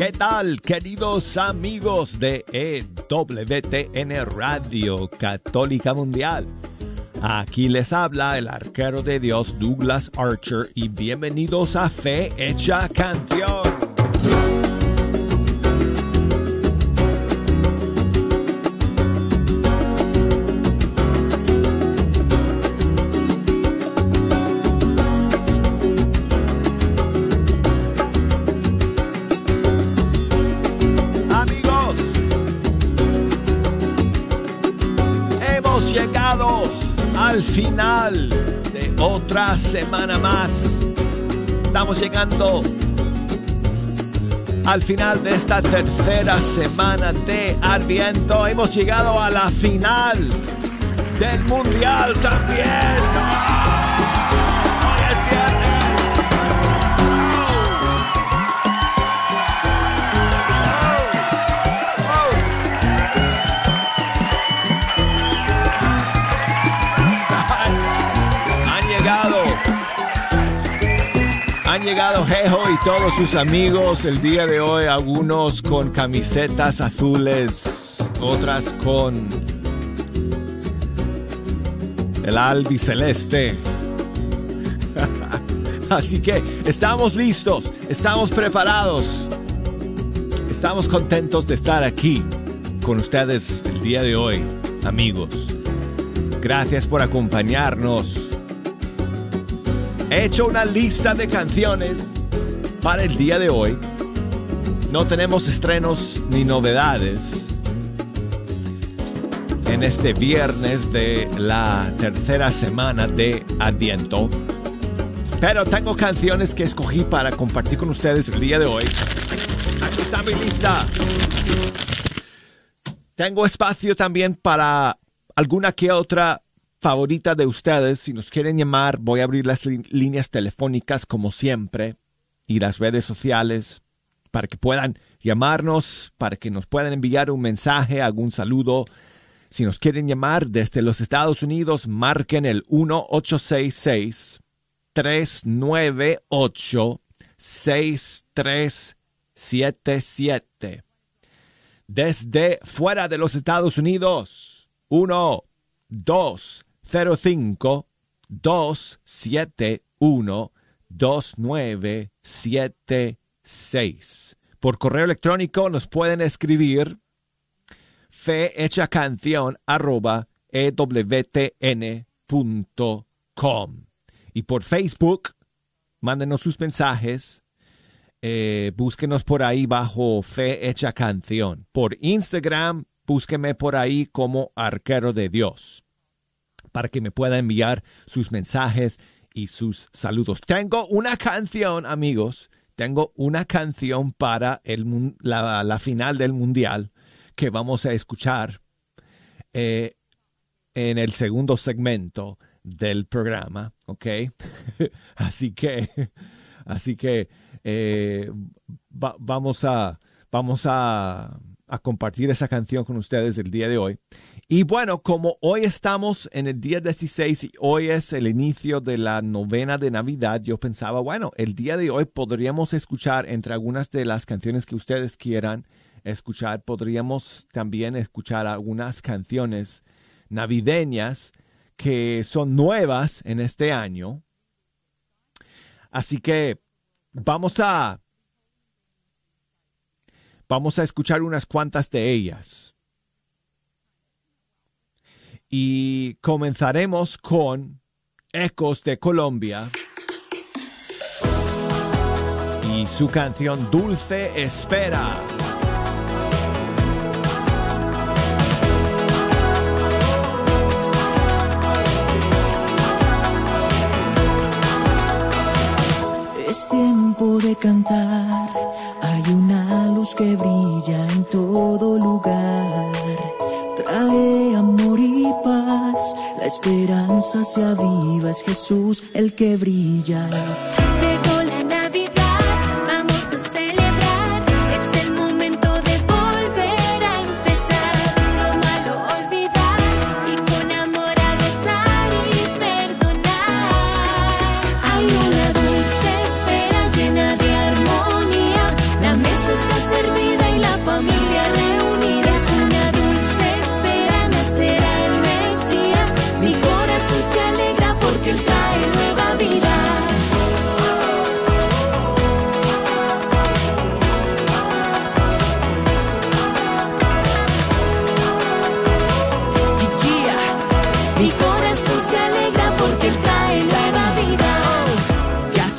¿Qué tal, queridos amigos de EWTN Radio Católica Mundial? Aquí les habla el arquero de Dios Douglas Archer y bienvenidos a Fe Hecha Canción. Otra semana más. Estamos llegando al final de esta tercera semana de Adviento. Hemos llegado a la final del Mundial también. Han llegado Jejo y todos sus amigos el día de hoy, algunos con camisetas azules, otras con el albiceleste. Así que estamos listos, estamos preparados, estamos contentos de estar aquí con ustedes el día de hoy, amigos. Gracias por acompañarnos He hecho una lista de canciones para el día de hoy. No tenemos estrenos ni novedades en este viernes de la tercera semana de Adviento. Pero tengo canciones que escogí para compartir con ustedes el día de hoy. Aquí está mi lista. Tengo espacio también para alguna que otra favorita de ustedes. Si nos quieren llamar, voy a abrir las líneas telefónicas como siempre y las redes sociales para que puedan llamarnos, para que nos puedan enviar un mensaje, algún saludo. Si nos quieren llamar desde los Estados Unidos, marquen el 1866 398 6377. Desde fuera de los Estados Unidos, 1 2 05 271 2976. Por correo electrónico nos pueden escribir fehechacanción arroba ewtn.com. Y por Facebook, mándenos sus mensajes. Eh, búsquenos por ahí bajo Fe Hecha Canción. Por Instagram, búsqueme por ahí como Arquero de Dios para que me pueda enviar sus mensajes y sus saludos. Tengo una canción, amigos, tengo una canción para el, la, final del mundial que vamos a escuchar eh, en el segundo segmento del programa, ¿ok? así que, así que eh, vamos a, vamos a, a compartir esa canción con ustedes el día de hoy. Y bueno, como hoy estamos en el día 16 y hoy es el inicio de la novena de Navidad, yo pensaba, bueno, el día de hoy podríamos escuchar entre algunas de las canciones que ustedes quieran escuchar, podríamos también escuchar algunas canciones navideñas que son nuevas en este año. Así que vamos a vamos a escuchar unas cuantas de ellas. Y comenzaremos con Ecos de Colombia. Y su canción Dulce Espera. Es tiempo de cantar, hay que brilla en todo lugar, trae amor y paz, la esperanza se aviva, es Jesús el que brilla.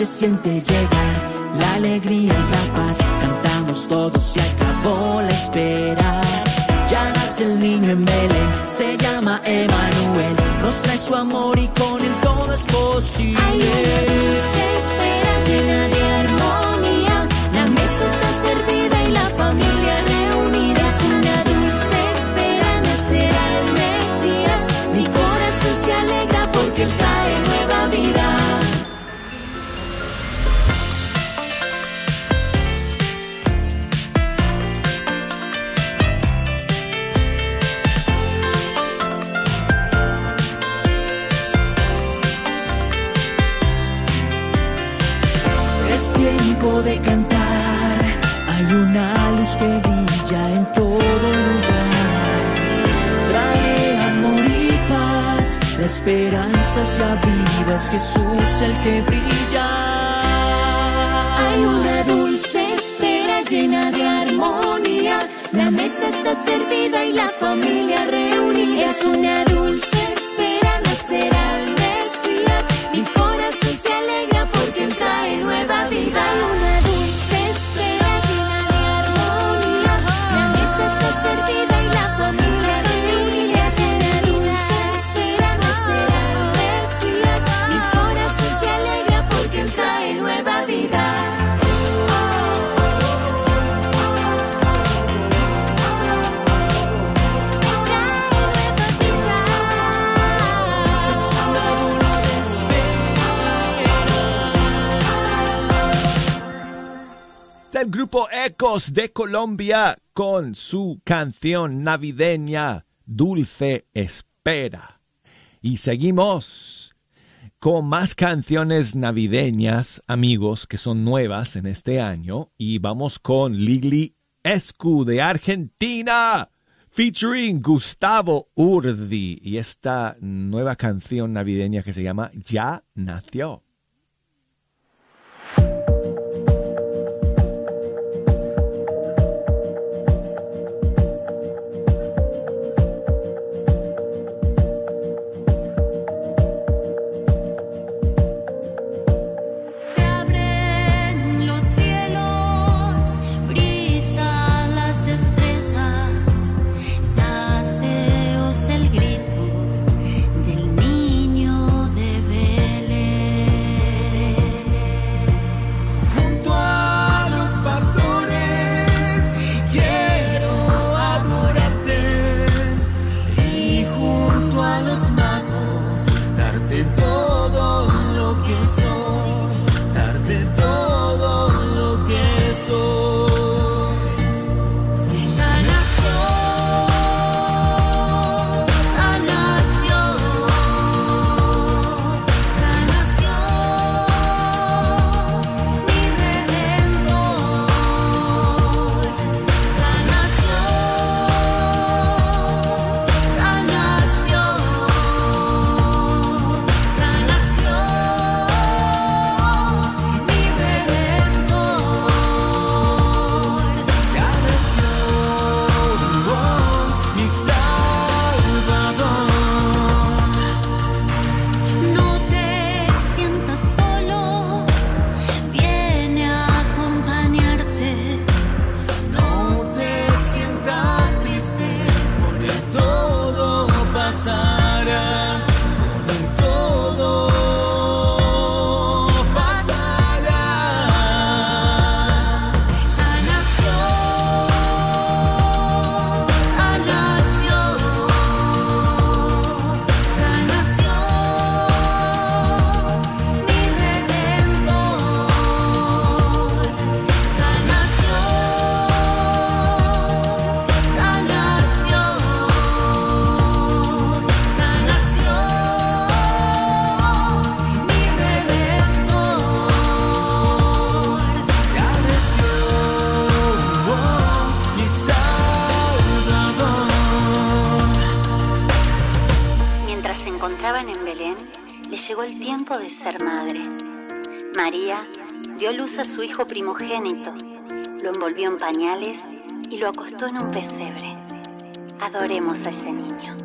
Siente llegar la alegría y la paz. Cantamos todos, se acabó la espera. Ya nace el niño en Belén, se llama Emanuel. Nos trae su amor y con él todo es posible. Hay una dulce espera llena de paz, la esperanza se aviva, es Jesús el que brilla. Hay una dulce espera llena de armonía. La mesa está servida y la familia reunida. Es una grupo Ecos de Colombia con su canción navideña Dulce Espera. Y seguimos con más canciones navideñas, amigos, que son nuevas en este año. Y vamos con Ligli Escu de Argentina, featuring Gustavo Urdi. Y esta nueva canción navideña que se llama Ya Nació. En un pesebre. Adoremos a ese niño.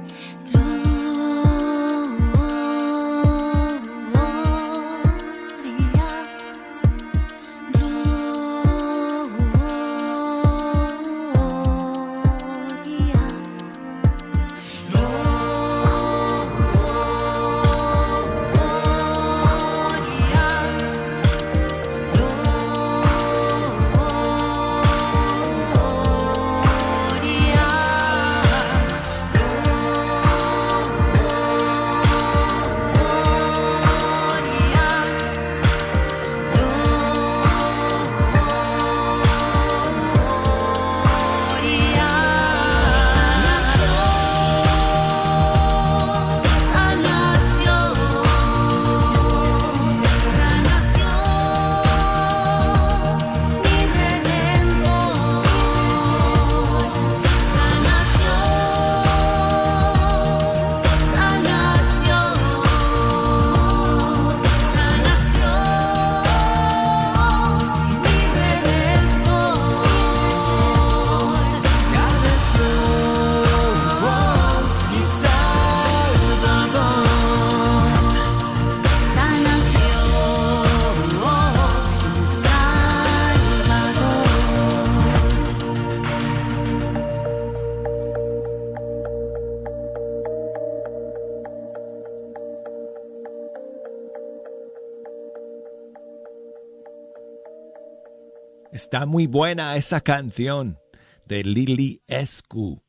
Muy buena esa canción de Lili Escu,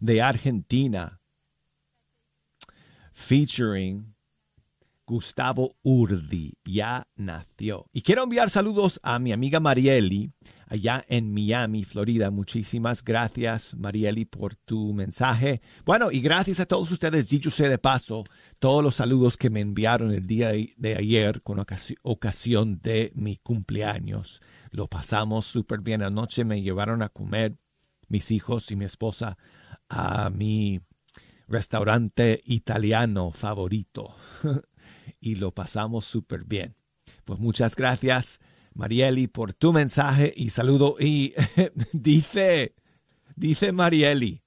de Argentina, featuring Gustavo Urdi. Ya nació. Y quiero enviar saludos a mi amiga Marieli, allá en Miami, Florida. Muchísimas gracias, Marieli, por tu mensaje. Bueno, y gracias a todos ustedes, dicho sea de paso, todos los saludos que me enviaron el día de ayer con ocasión de mi cumpleaños. Lo pasamos súper bien anoche, me llevaron a comer mis hijos y mi esposa a mi restaurante italiano favorito y lo pasamos súper bien. Pues muchas gracias Marieli, por tu mensaje y saludo. Y dice, dice Marieli,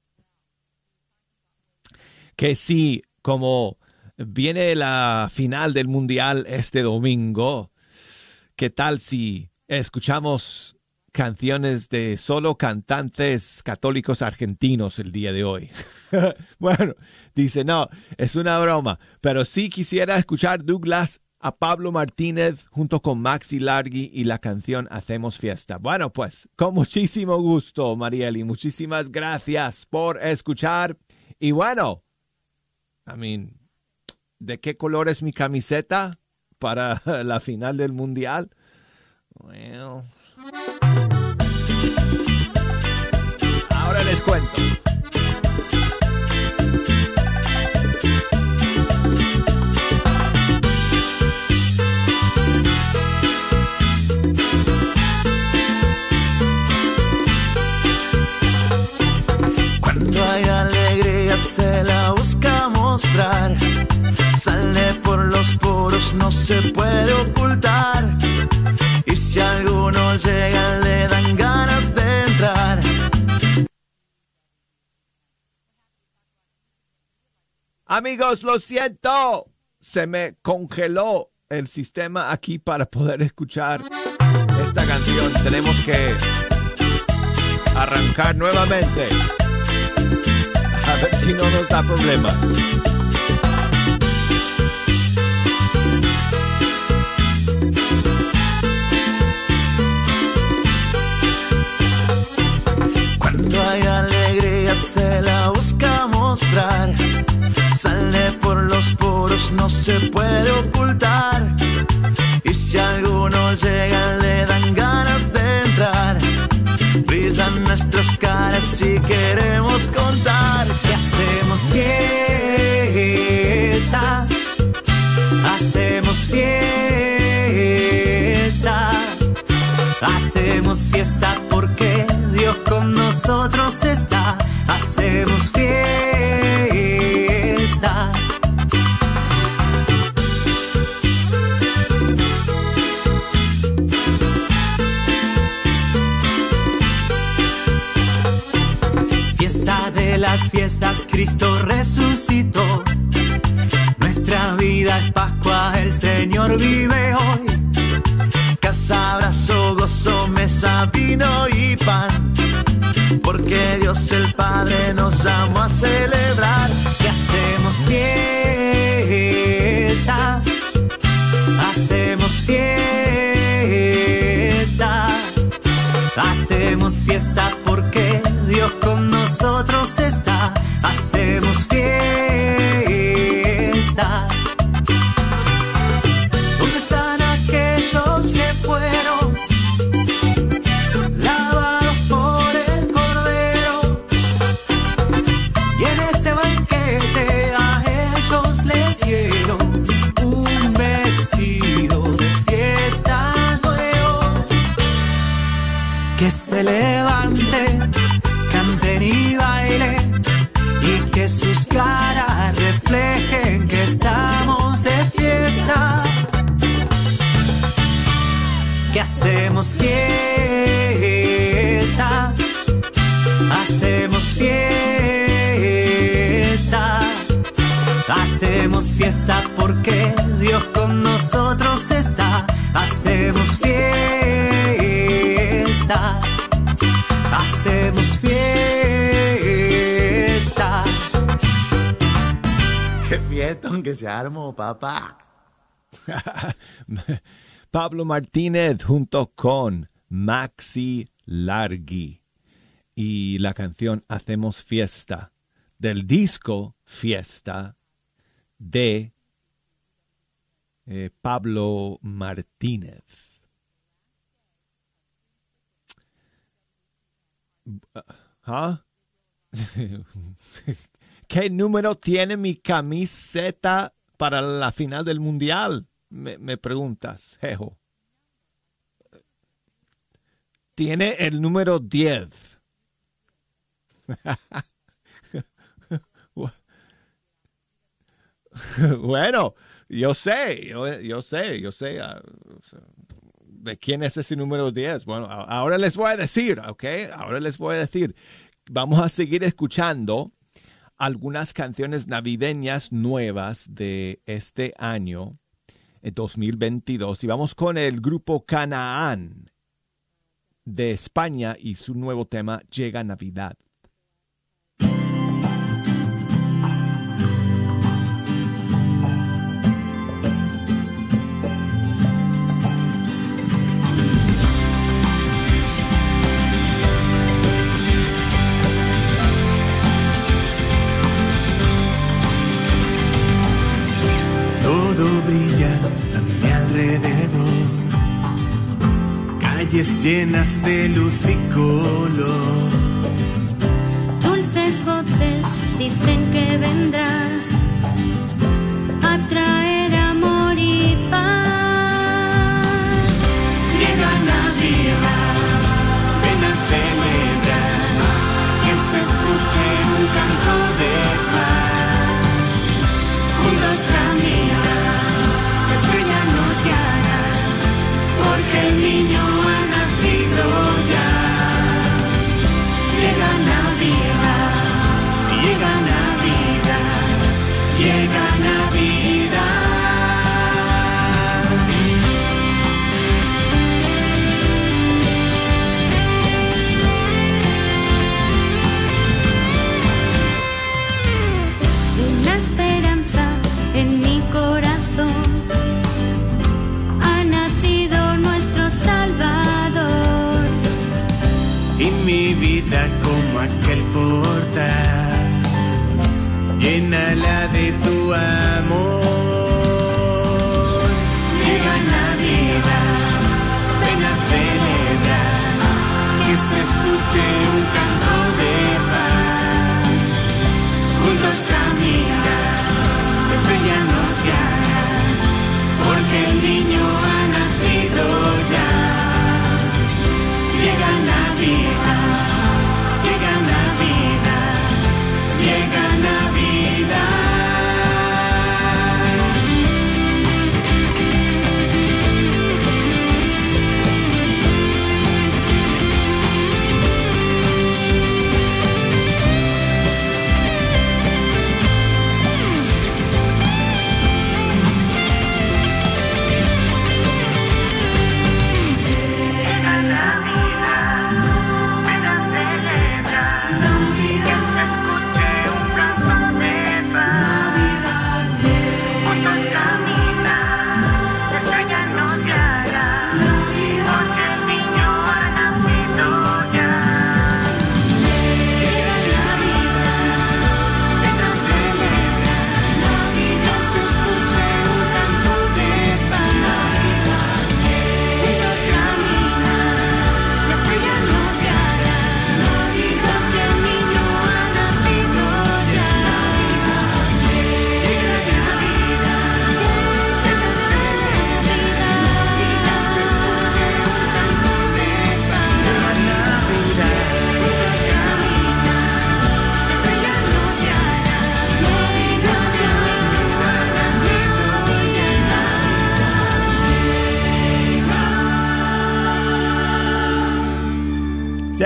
que sí, como viene la final del Mundial este domingo, ¿qué tal si escuchamos canciones de solo cantantes católicos argentinos el día de hoy? bueno, dice, no, es una broma, pero sí quisiera escuchar Douglas a Pablo Martínez junto con Maxi Largi y la canción Hacemos Fiesta. Bueno, pues con muchísimo gusto, Marieli. Muchísimas gracias por escuchar. Y bueno, I mean, ¿de qué color es mi camiseta para la final del mundial? Ahora les cuento. Se la busca mostrar. Sale por los poros, no se puede ocultar. Y si alguno llega, le dan ganas de entrar. Amigos, lo siento. Se me congeló el sistema aquí para poder escuchar esta canción. Tenemos que arrancar nuevamente a ver si no nos da problemas. Cuando hay alegría se la busca mostrar. Sale por los poros, no se puede ocultar. Y si alguno llega, le dan ganas de entrar brillan nuestras caras si queremos hacemos fiesta porque Dios con nosotros está, hacemos fiesta. las fiestas Cristo resucitó. Nuestra vida es Pascua, el Señor vive hoy. Casa, abrazo, mesa, vino y pan. Porque Dios el Padre nos llamó a celebrar. Que hacemos fiesta. Hacemos fiesta. Hacemos fiesta porque Dios con nosotros está. Hacemos fiesta. Que se levante y baile y que sus caras reflejen que estamos de fiesta. Que hacemos fiesta, hacemos fiesta, hacemos fiesta porque Dios con nosotros hacemos fiesta. Qué fiesta aunque se armó, papá. Pablo Martínez junto con Maxi Largi y la canción Hacemos Fiesta del disco Fiesta de eh, Pablo Martínez. ¿Ah? ¿Qué número tiene mi camiseta para la final del mundial? Me, me preguntas, Jejo. Tiene el número 10. bueno, yo sé, yo, sé, yo sé. Uh, ¿De quién es ese número 10? Bueno, ahora les voy a decir, ¿ok? Ahora les voy a decir. Vamos a seguir escuchando algunas canciones navideñas nuevas de este año, 2022. Y vamos con el grupo Canaán de España y su nuevo tema Llega Navidad. Calles llenas de luz y color. Dulces voces dicen que vendrás Llénala de tu amor. Llega Navidad, ven a celebrar, que se escuche un canto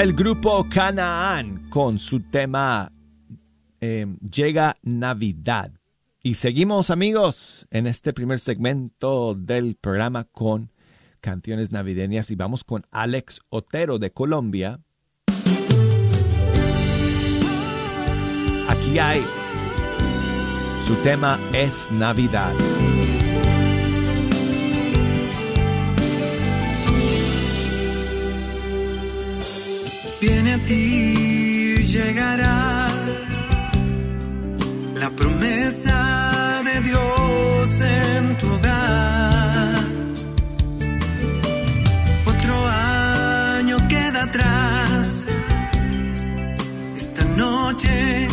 el grupo Canaán con su tema eh, Llega Navidad. Y seguimos amigos en este primer segmento del programa con canciones navideñas y vamos con Alex Otero de Colombia. Aquí hay su tema es Navidad. Llegará la promesa de Dios en tu hogar. Otro año queda atrás. Esta noche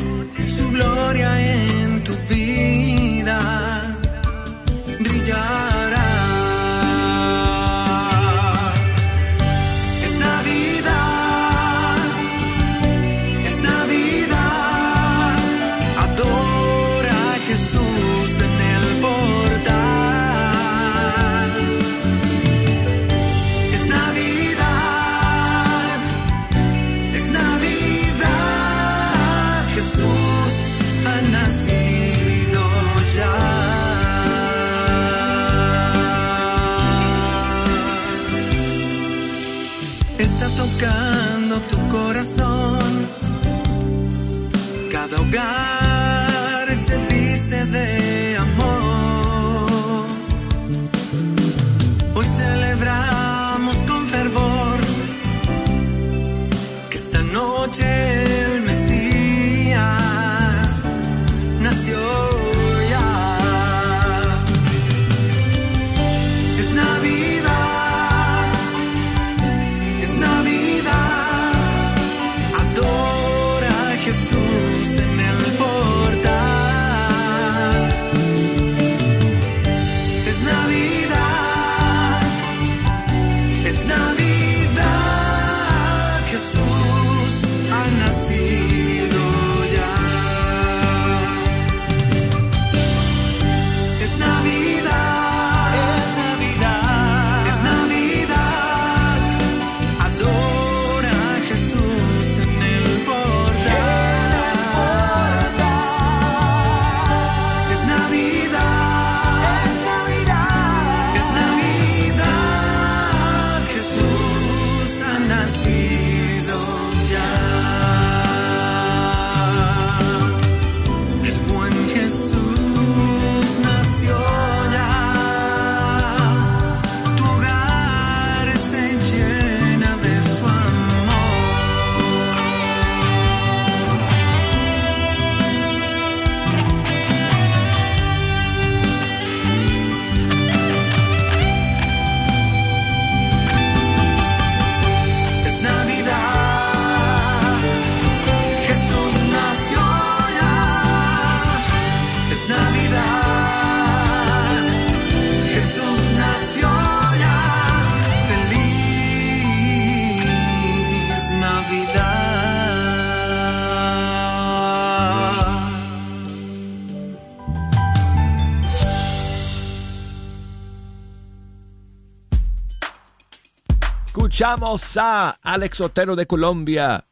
Escuchamos a Alex Otero de Colombia.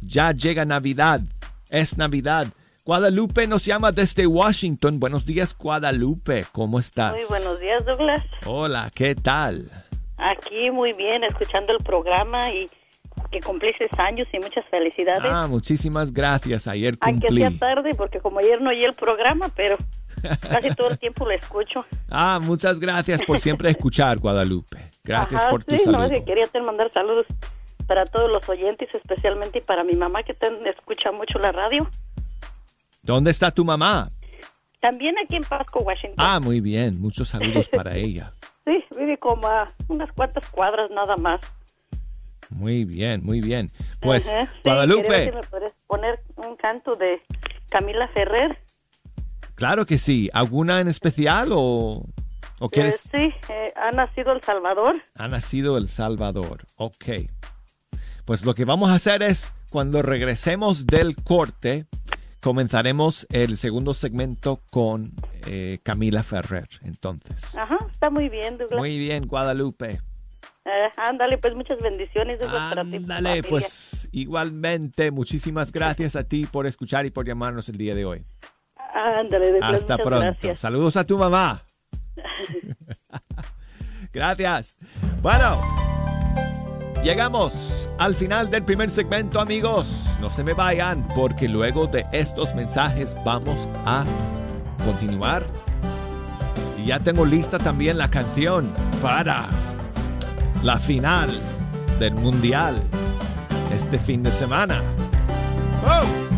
Ya llega Navidad. Es Navidad. Guadalupe nos llama desde Washington. Buenos días, Guadalupe. ¿Cómo estás? Muy buenos días, Douglas. Hola, ¿qué tal? Aquí muy bien, escuchando el programa y que cumpliste años y muchas felicidades. Ah, muchísimas gracias. Ayer cumplí. sea tarde, porque como ayer no oí el programa, pero casi todo el tiempo lo escucho. Ah, muchas gracias por siempre escuchar, Guadalupe. Gracias Ajá, por tu sí, no, saludo. que quería te mandar saludos para todos los oyentes, especialmente para mi mamá que te- escucha mucho la radio. ¿Dónde está tu mamá? También aquí en Pasco, Washington. Ah, muy bien. Muchos saludos para ella. Sí, vive como a unas cuantas cuadras nada más. Muy bien, muy bien. Pues, Ajá, sí, Guadalupe, si me puedes poner un canto de Camila Ferrer. Claro que sí. ¿Alguna en especial o, o Eh, quieres? sí, eh, ha nacido El Salvador. Ha nacido El Salvador. Ok. Pues lo que vamos a hacer es, cuando regresemos del corte, comenzaremos el segundo segmento con eh, Camila Ferrer. Entonces, Ajá, está muy bien, Douglas. muy bien, Guadalupe. Eh, ándale, pues muchas bendiciones, Douglas, para ti. Ándale, pues igualmente, muchísimas gracias a ti por escuchar y por llamarnos el día de hoy. Ándale, Douglas, Hasta pronto. gracias. Saludos a tu mamá. Gracias. Bueno, llegamos al final del primer segmento, amigos. No se me vayan porque luego de estos mensajes vamos a continuar. Y ya tengo lista también la canción para la final del Mundial este fin de semana. Oh.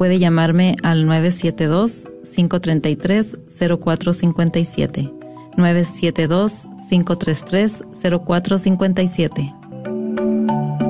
Puede llamarme al 972-533-0457. 972-533-0457.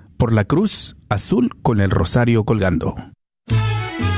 por la cruz azul con el rosario colgando.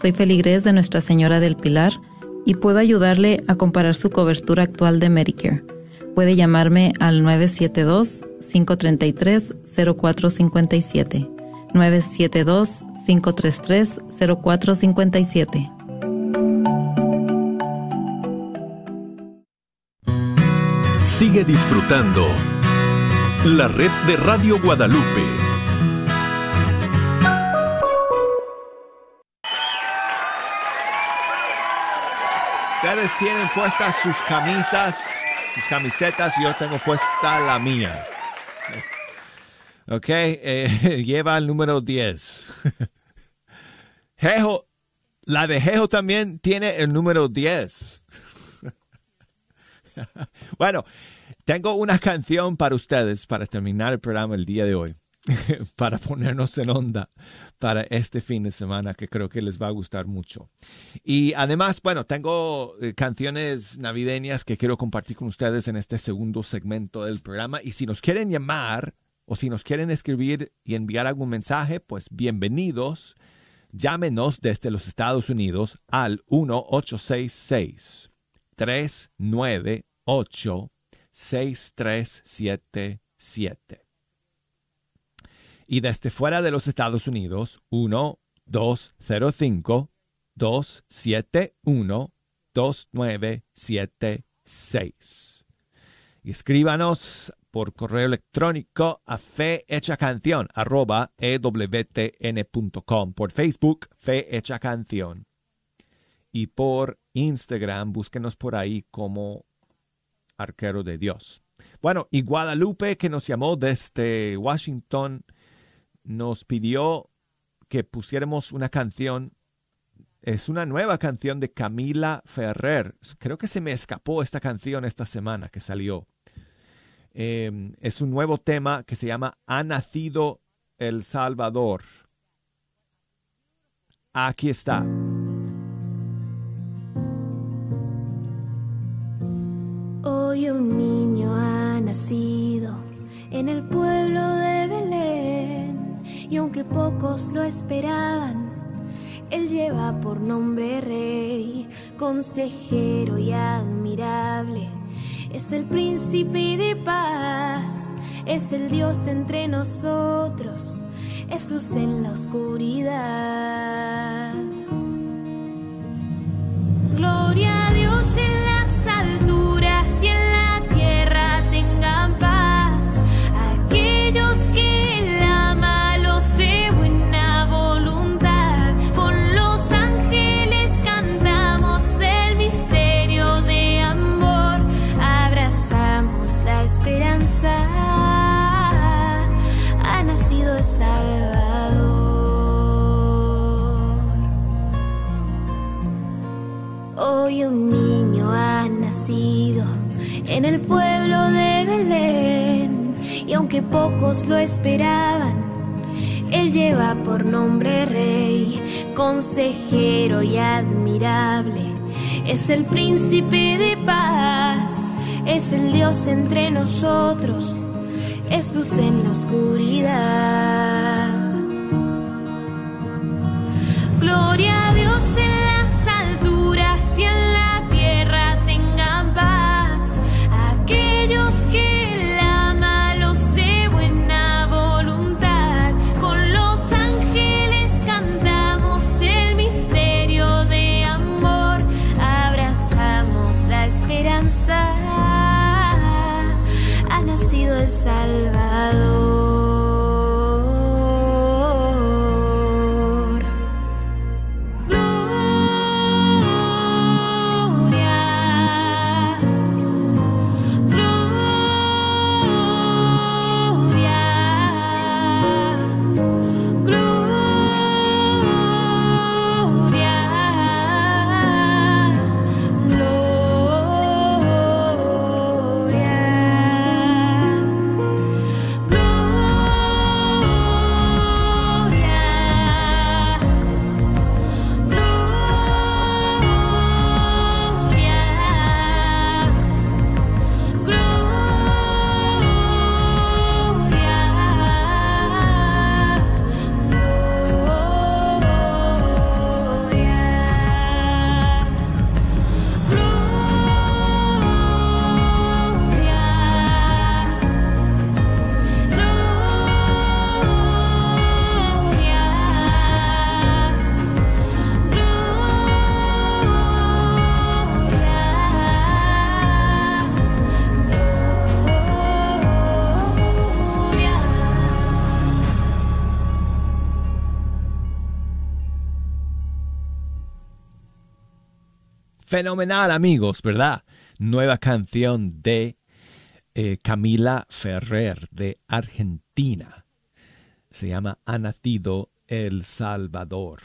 soy feligrés de Nuestra Señora del Pilar y puedo ayudarle a comparar su cobertura actual de Medicare. Puede llamarme al 972-533-0457. 972-533-0457. Sigue disfrutando la red de Radio Guadalupe. Ustedes tienen puestas sus camisas, sus camisetas, yo tengo puesta la mía. Ok, eh, lleva el número 10. Jejo, la de Jejo también tiene el número 10. bueno, tengo una canción para ustedes para terminar el programa el día de hoy. para ponernos en onda para este fin de semana que creo que les va a gustar mucho. Y además, bueno, tengo eh, canciones navideñas que quiero compartir con ustedes en este segundo segmento del programa. Y si nos quieren llamar o si nos quieren escribir y enviar algún mensaje, pues bienvenidos. Llámenos desde los Estados Unidos al 1866 398 6377 y desde fuera de los Estados Unidos 1-205-271-2976. Y escríbanos por correo electrónico a fehechacanción arroba ewtn.com, por Facebook Fe Hecha Canción y por Instagram búsquenos por ahí como Arquero de Dios. Bueno, y Guadalupe que nos llamó desde Washington nos pidió que pusiéramos una canción. Es una nueva canción de Camila Ferrer. Creo que se me escapó esta canción esta semana que salió. Eh, es un nuevo tema que se llama Ha nacido el Salvador. Aquí está. Hoy un niño ha nacido en el pueblo pocos lo esperaban, él lleva por nombre rey, consejero y admirable. Es el príncipe de paz, es el Dios entre nosotros, es luz en la oscuridad. En el pueblo de Belén y aunque pocos lo esperaban, él lleva por nombre rey, consejero y admirable. Es el príncipe de paz, es el Dios entre nosotros, es luz en la oscuridad. Gloria a Dios nacido Fenomenal, amigos, ¿verdad? Nueva canción de eh, Camila Ferrer de Argentina. Se llama Ha nacido El Salvador.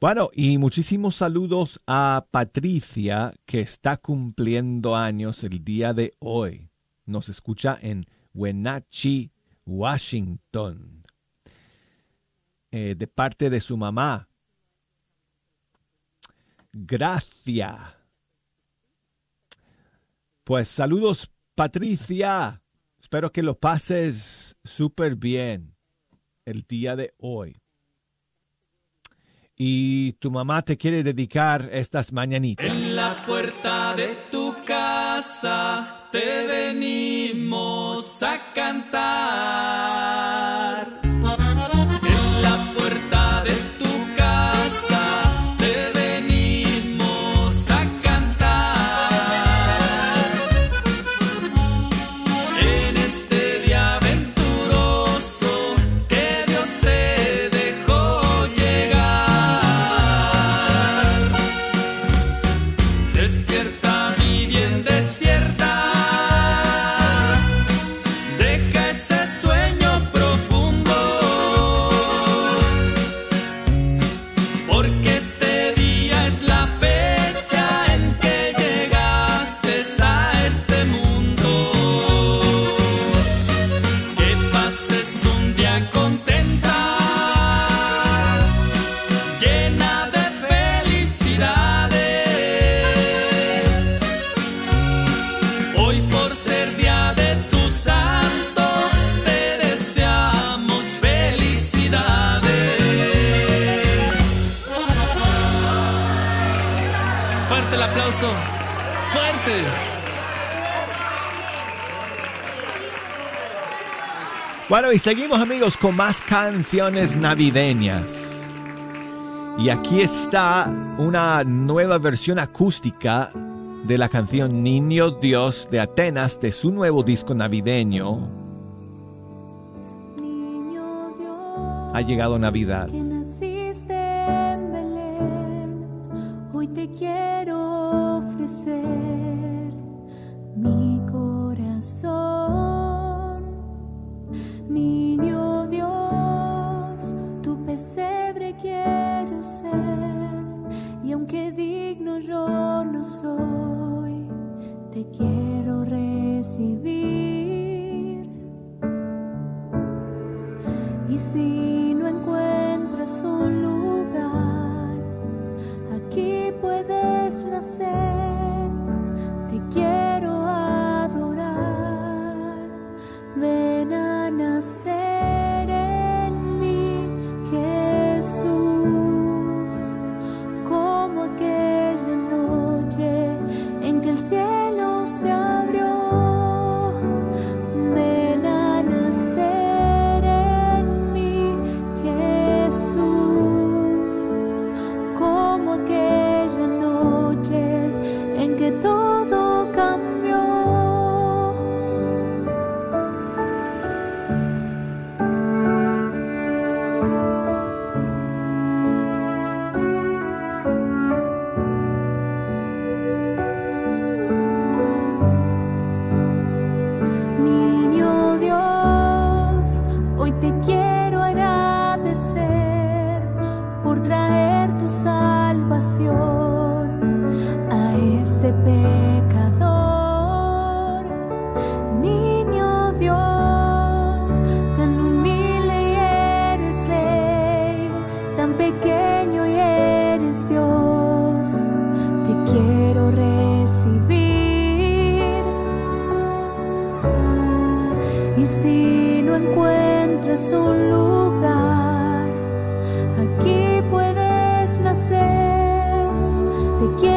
Bueno, y muchísimos saludos a Patricia, que está cumpliendo años el día de hoy. Nos escucha en Wenatchee, Washington. Eh, de parte de su mamá, gracia. Pues saludos Patricia, espero que lo pases súper bien el día de hoy. Y tu mamá te quiere dedicar estas mañanitas. En la puerta de tu casa te venimos a cantar. Bueno, y seguimos amigos con más canciones navideñas. Y aquí está una nueva versión acústica de la canción Niño Dios de Atenas de su nuevo disco navideño. Niño Dios, ha llegado Navidad. Naciste en Belén, hoy te quiero ofrecer aquí puedes nacer. Te quiero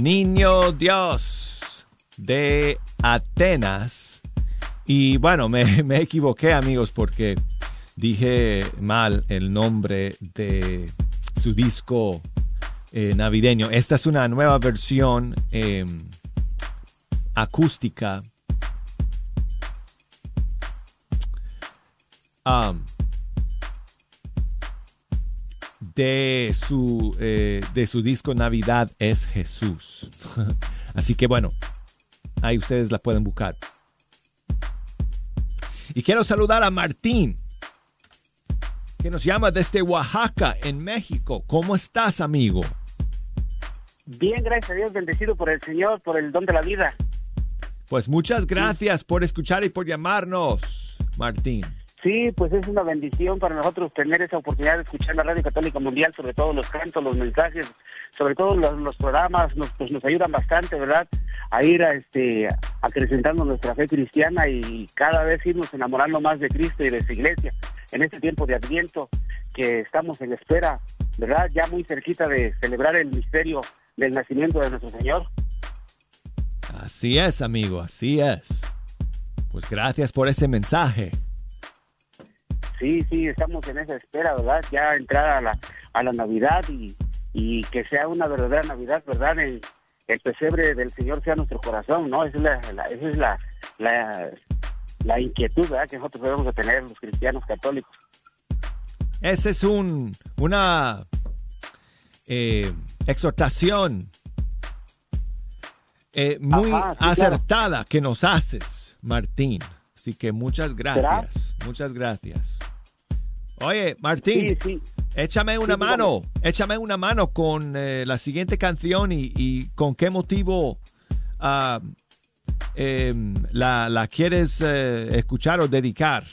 Niño Dios de Atenas. Y bueno, me, me equivoqué amigos porque dije mal el nombre de su disco eh, navideño. Esta es una nueva versión eh, acústica. um, de su, eh, de su disco Navidad es Jesús. Así que bueno, ahí ustedes la pueden buscar. Y quiero saludar a Martín, que nos llama desde Oaxaca, en México. ¿Cómo estás, amigo? Bien, gracias a Dios, bendecido por el Señor, por el don de la vida. Pues muchas gracias por escuchar y por llamarnos, Martín. Sí, pues es una bendición para nosotros tener esa oportunidad de escuchar la Radio Católica Mundial, sobre todo los cantos, los mensajes, sobre todo los, programas, nos, pues nos ayudan bastante, ¿verdad? A ir a, este, acrecentando nuestra fe cristiana y cada vez irnos enamorando más de Cristo y de su iglesia en este tiempo de Adviento que estamos en espera, ¿verdad? Ya muy cerquita de celebrar el misterio del nacimiento de nuestro Señor. Así es, amigo, así es. Pues gracias por ese mensaje. Sí, sí, estamos en esa espera, ¿verdad? Ya entrar a la, a la Navidad y, y que sea una verdadera Navidad, ¿verdad? El, el pesebre del Señor sea nuestro corazón, ¿no? Esa es la, la- esa es la, la, la inquietud, ¿verdad? Que nosotros debemos de tener los cristianos católicos. Esa es un, una eh, exhortación eh, muy Ajá, sí, acertada que nos haces, Martín. Así que muchas gracias, muchas gracias. Oye, Martín, échame una mano, échame una mano con eh, la siguiente canción y, y con qué motivo ah, em, la, la quieres eh, escuchar o dedicar.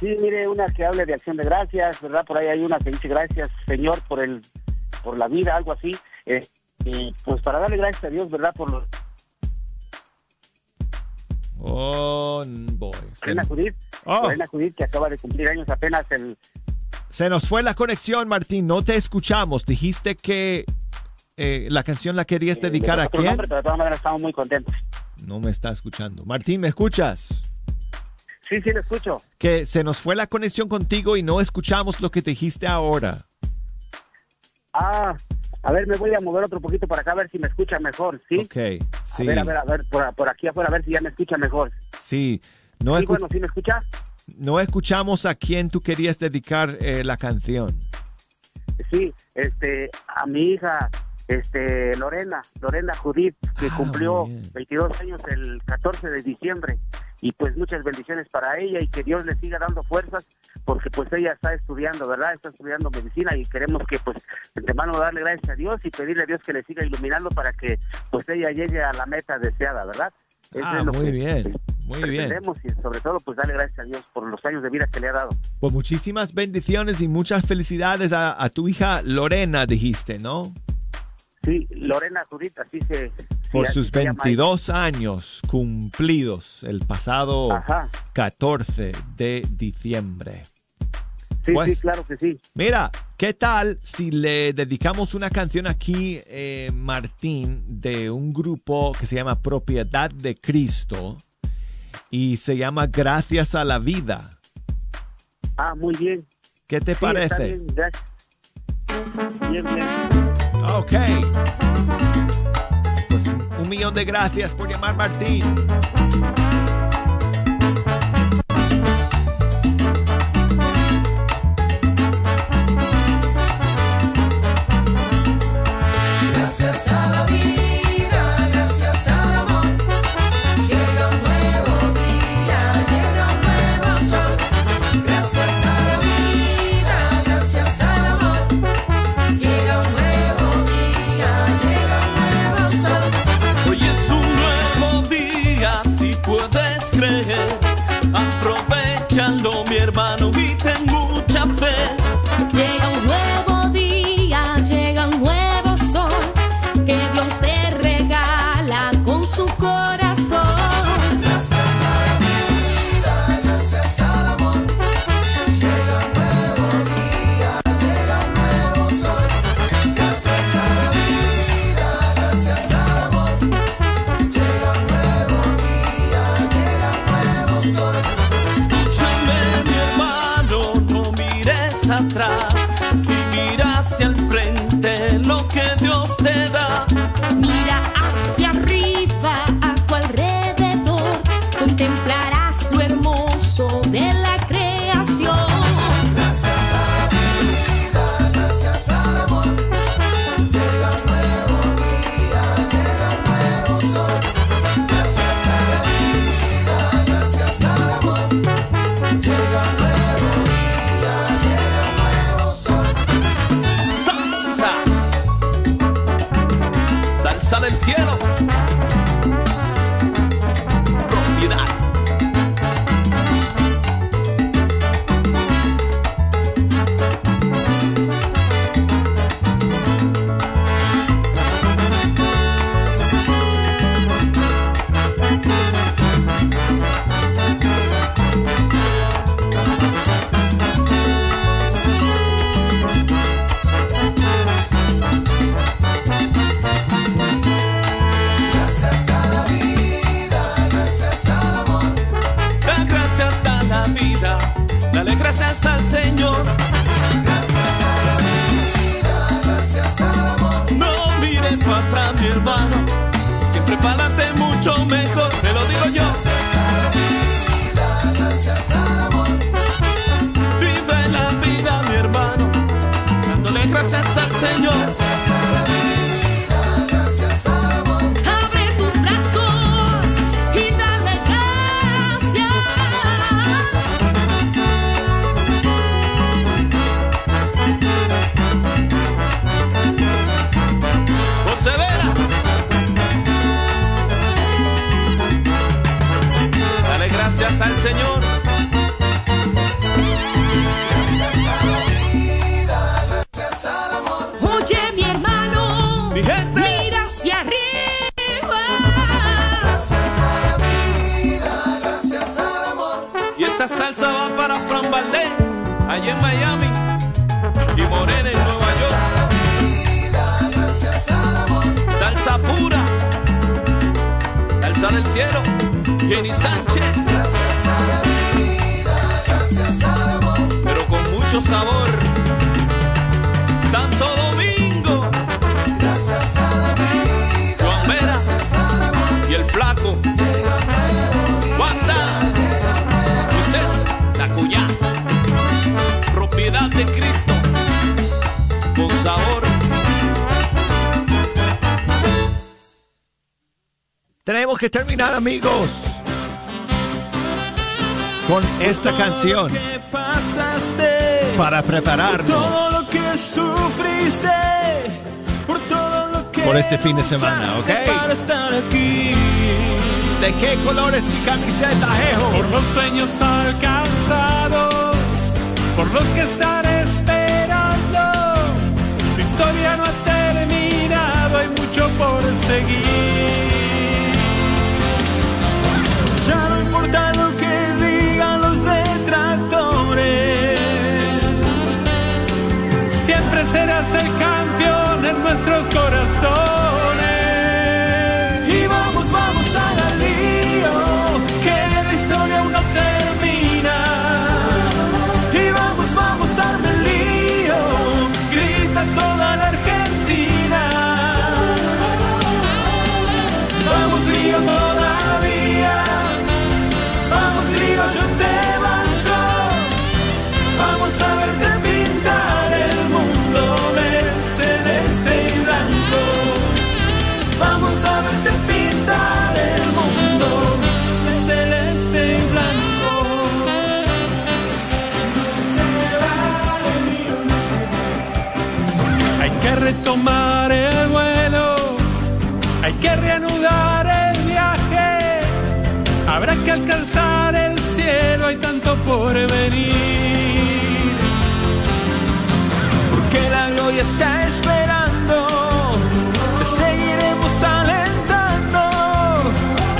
Sí, mire, una que hable de acción de gracias, ¿verdad? Por ahí hay una que dice gracias, Señor, por el por la vida, algo así. Eh, y pues para darle gracias a Dios, ¿verdad? Por los Oh, boy. Lorena Judith, Oh. Judith que acaba de cumplir años apenas el se nos fue la conexión, Martín. No te escuchamos. Dijiste que eh, la canción la querías dedicar de a quién. nombre, pero de todas maneras estamos muy contentos. No me está escuchando. Martín, ¿me escuchas? Sí, sí, lo escucho. Que se nos fue la conexión contigo y no escuchamos lo que dijiste ahora. Ah, a ver, me voy a mover otro poquito para acá a ver si me escucha mejor, ¿sí? Ok, sí. A ver, a ver, a ver, por, por aquí afuera a ver si ya me escucha mejor. Sí. No, Sí, bueno, ¿sí me escucha? no escuchamos a quién tú querías dedicar eh, la canción. Sí, este, a mi hija, este, Lorena, Lorena Judith, que Ah, cumplió bien. 22 años el 14 de diciembre. Y pues muchas bendiciones para ella y que Dios le siga dando fuerzas porque pues ella está estudiando, ¿verdad? Está estudiando medicina y queremos que pues de antemano darle gracias a Dios y pedirle a Dios que le siga iluminando para que pues ella llegue a la meta deseada, ¿verdad? Eso Ah, es lo muy que, bien, muy bien. y sobre todo pues darle gracias a Dios por los años de vida que le ha dado. Pues muchísimas bendiciones y muchas felicidades a, a tu hija Lorena, dijiste, ¿no? Sí, Lorena Judith, así se... Por sus se llama ella. 22 años cumplidos el pasado Ajá. 14 de diciembre. Sí, Pues, sí, claro que sí. Mira, ¿qué tal si le dedicamos una canción aquí, eh, Martín, de un grupo que se llama Propiedad de Cristo y se llama Gracias a la Vida? Ah, muy bien. ¿Qué te Sí, está parece? bien, gracias. Bien, bien. Ok. Pues un millón de gracias por llamar, Martín. Allá en Miami. Y Morena en Nueva York. Salsa pura. Salsa del cielo. Jenny Sánchez. Pero con mucho sabor. Santo Domingo. Gracias a la vida. Joan Vera. Y el flaco. Tenemos que terminar, amigos, con esta canción para por prepararnos todo lo que sufriste, por todo lo que por este fin de semana, ¿ok? Para estar aquí, ¿De qué color es mi camiseta, Ejo? por los sueños alcanzados, por los que están esperando. Tu historia no ha terminado, hay mucho por seguir. Nuestros corazones. Por venir. Porque la gloria está esperando, te seguiremos alentando.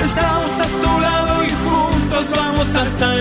Estamos a tu lado y juntos vamos hasta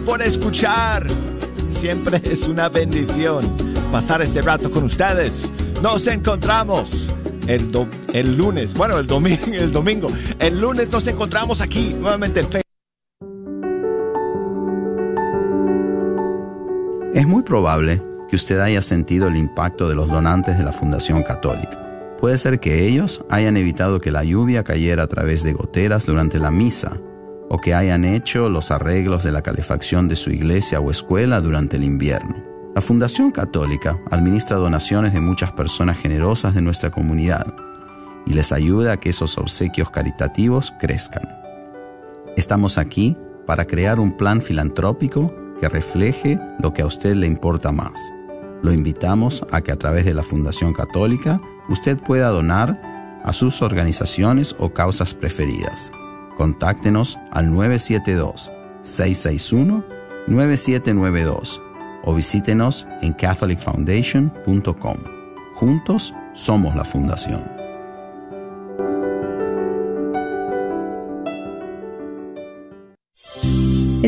por escuchar. Siempre es una bendición pasar este rato con ustedes. Nos encontramos el, do- el lunes, bueno, el domingo, el domingo. El lunes nos encontramos aquí nuevamente en Facebook. Es muy probable que usted haya sentido el impacto de los donantes de la Fundación Católica. Puede ser que ellos hayan evitado que la lluvia cayera a través de goteras durante la misa o que hayan hecho los arreglos de la calefacción de su iglesia o escuela durante el invierno. La Fundación Católica administra donaciones de muchas personas generosas de nuestra comunidad y les ayuda a que esos obsequios caritativos crezcan. Estamos aquí para crear un plan filantrópico que refleje lo que a usted le importa más. Lo invitamos a que a través de la Fundación Católica usted pueda donar a sus organizaciones o causas preferidas. Contáctenos al 972-661-9792 o visítenos en catholicfoundation.com. Juntos somos la Fundación.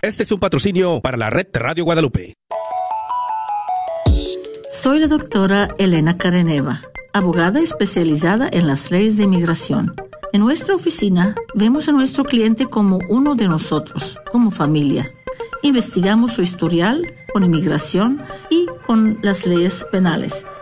Este es un patrocinio para la red Radio Guadalupe. Soy la doctora Elena Careneva, abogada especializada en las leyes de inmigración. En nuestra oficina vemos a nuestro cliente como uno de nosotros, como familia. Investigamos su historial con inmigración y con las leyes penales.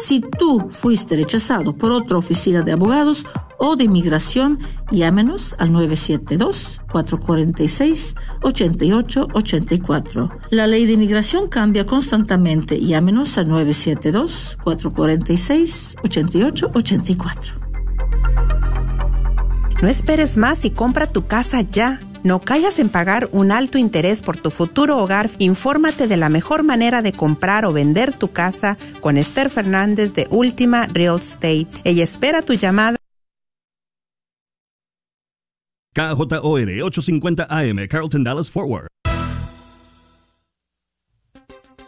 Si tú fuiste rechazado por otra oficina de abogados o de inmigración, llámenos al 972-446-8884. La ley de inmigración cambia constantemente. Llámenos al 972-446-8884. No esperes más y compra tu casa ya. No callas en pagar un alto interés por tu futuro hogar. Infórmate de la mejor manera de comprar o vender tu casa con Esther Fernández de Última Real Estate. Ella espera tu llamada. KJOR 850 AM, Carlton Dallas Forward.